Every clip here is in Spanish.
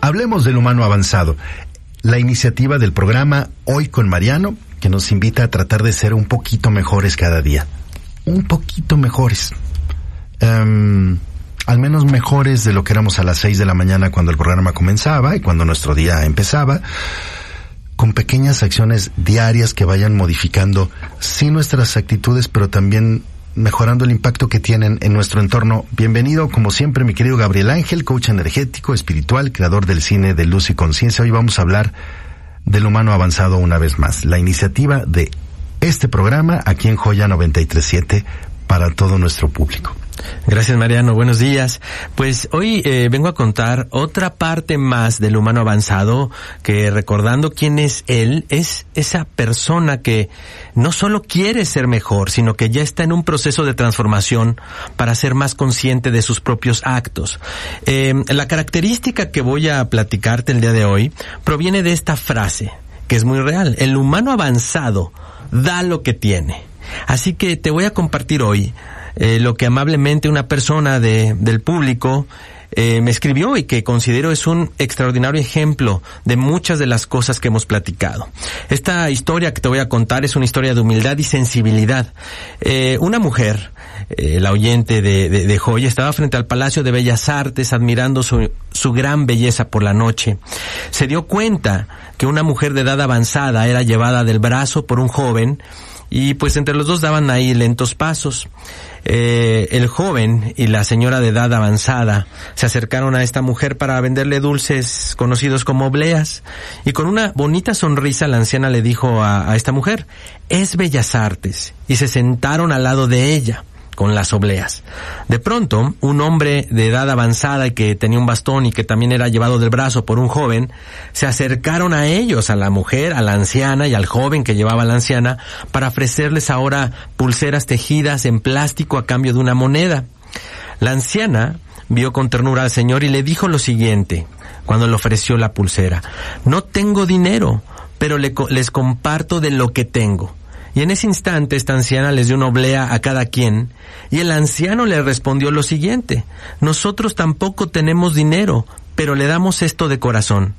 Hablemos del humano avanzado. La iniciativa del programa Hoy con Mariano, que nos invita a tratar de ser un poquito mejores cada día. Un poquito mejores. Em, al menos mejores de lo que éramos a las seis de la mañana cuando el programa comenzaba y cuando nuestro día empezaba con pequeñas acciones diarias que vayan modificando sí nuestras actitudes, pero también mejorando el impacto que tienen en nuestro entorno. Bienvenido, como siempre, mi querido Gabriel Ángel, coach energético, espiritual, creador del cine de luz y conciencia. Hoy vamos a hablar del humano avanzado una vez más. La iniciativa de este programa aquí en Joya 937 para todo nuestro público. Gracias Mariano, buenos días. Pues hoy eh, vengo a contar otra parte más del humano avanzado que recordando quién es él, es esa persona que no solo quiere ser mejor, sino que ya está en un proceso de transformación para ser más consciente de sus propios actos. Eh, la característica que voy a platicarte el día de hoy proviene de esta frase, que es muy real. El humano avanzado da lo que tiene. Así que te voy a compartir hoy eh, lo que amablemente una persona de, del público eh, me escribió y que considero es un extraordinario ejemplo de muchas de las cosas que hemos platicado. Esta historia que te voy a contar es una historia de humildad y sensibilidad. Eh, una mujer, eh, la oyente de, de, de Joya, estaba frente al Palacio de Bellas Artes admirando su, su gran belleza por la noche. Se dio cuenta que una mujer de edad avanzada era llevada del brazo por un joven y pues entre los dos daban ahí lentos pasos. Eh, el joven y la señora de edad avanzada se acercaron a esta mujer para venderle dulces conocidos como obleas y con una bonita sonrisa la anciana le dijo a, a esta mujer, es Bellas Artes y se sentaron al lado de ella con las obleas. De pronto, un hombre de edad avanzada y que tenía un bastón y que también era llevado del brazo por un joven, se acercaron a ellos, a la mujer, a la anciana y al joven que llevaba a la anciana, para ofrecerles ahora pulseras tejidas en plástico a cambio de una moneda. La anciana vio con ternura al señor y le dijo lo siguiente, cuando le ofreció la pulsera, no tengo dinero, pero le, les comparto de lo que tengo. Y en ese instante esta anciana les dio una oblea a cada quien, y el anciano le respondió lo siguiente, nosotros tampoco tenemos dinero, pero le damos esto de corazón.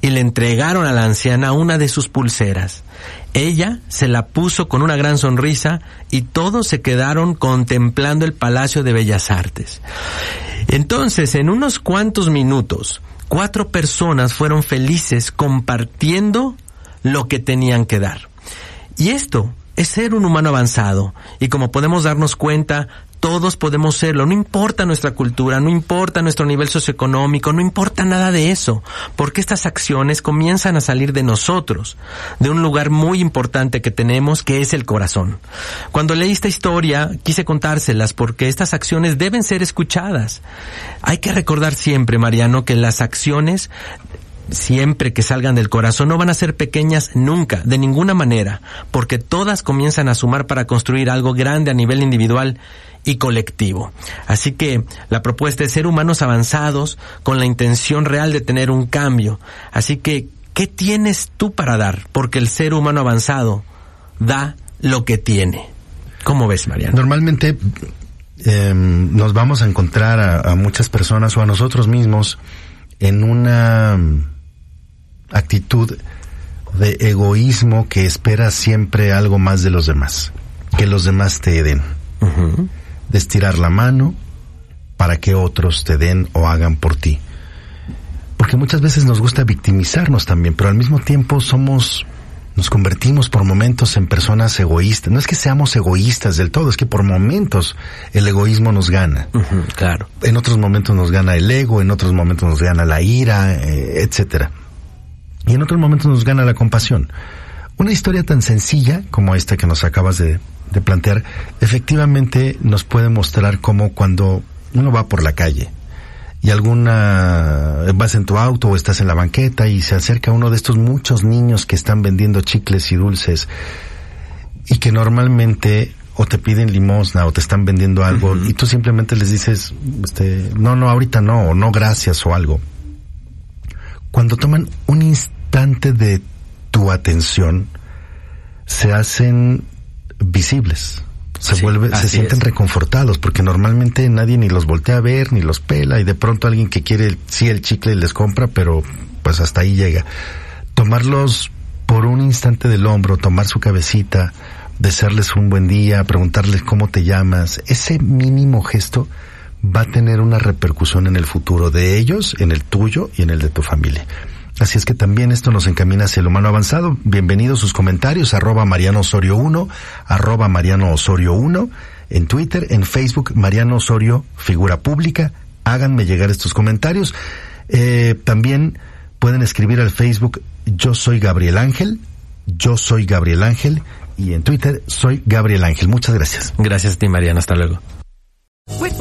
Y le entregaron a la anciana una de sus pulseras. Ella se la puso con una gran sonrisa y todos se quedaron contemplando el Palacio de Bellas Artes. Entonces, en unos cuantos minutos, cuatro personas fueron felices compartiendo lo que tenían que dar. Y esto es ser un humano avanzado. Y como podemos darnos cuenta, todos podemos serlo. No importa nuestra cultura, no importa nuestro nivel socioeconómico, no importa nada de eso. Porque estas acciones comienzan a salir de nosotros, de un lugar muy importante que tenemos, que es el corazón. Cuando leí esta historia, quise contárselas porque estas acciones deben ser escuchadas. Hay que recordar siempre, Mariano, que las acciones siempre que salgan del corazón no van a ser pequeñas nunca, de ninguna manera, porque todas comienzan a sumar para construir algo grande a nivel individual y colectivo. Así que la propuesta es ser humanos avanzados con la intención real de tener un cambio. Así que, ¿qué tienes tú para dar? Porque el ser humano avanzado da lo que tiene. ¿Cómo ves, Mariano? Normalmente eh, nos vamos a encontrar a, a muchas personas o a nosotros mismos en una actitud de egoísmo que espera siempre algo más de los demás, que los demás te den. Uh -huh. De estirar la mano para que otros te den o hagan por ti. Porque muchas veces nos gusta victimizarnos también, pero al mismo tiempo somos, nos convertimos por momentos en personas egoístas. No es que seamos egoístas del todo, es que por momentos el egoísmo nos gana. Uh -huh, claro. En otros momentos nos gana el ego, en otros momentos nos gana la ira, eh, etcétera y en otros momentos nos gana la compasión. Una historia tan sencilla como esta que nos acabas de, de, plantear, efectivamente nos puede mostrar cómo cuando uno va por la calle y alguna vas en tu auto o estás en la banqueta y se acerca uno de estos muchos niños que están vendiendo chicles y dulces y que normalmente o te piden limosna o te están vendiendo algo y tú simplemente les dices, este, no, no, ahorita no, o no, gracias o algo. Cuando toman un instante de tu atención, se hacen visibles se vuelve, se sienten reconfortados porque normalmente nadie ni los voltea a ver ni los pela y de pronto alguien que quiere sí el chicle les compra pero pues hasta ahí llega. Tomarlos por un instante del hombro, tomar su cabecita, desearles un buen día, preguntarles cómo te llamas, ese mínimo gesto va a tener una repercusión en el futuro de ellos, en el tuyo y en el de tu familia. Así es que también esto nos encamina hacia el humano avanzado. Bienvenidos sus comentarios, arroba Mariano Osorio 1, arroba Mariano Osorio 1, en Twitter, en Facebook, Mariano Osorio, figura pública. Háganme llegar estos comentarios. Eh, también pueden escribir al Facebook, yo soy Gabriel Ángel, yo soy Gabriel Ángel, y en Twitter, soy Gabriel Ángel. Muchas gracias. Gracias a ti, Mariano. Hasta luego.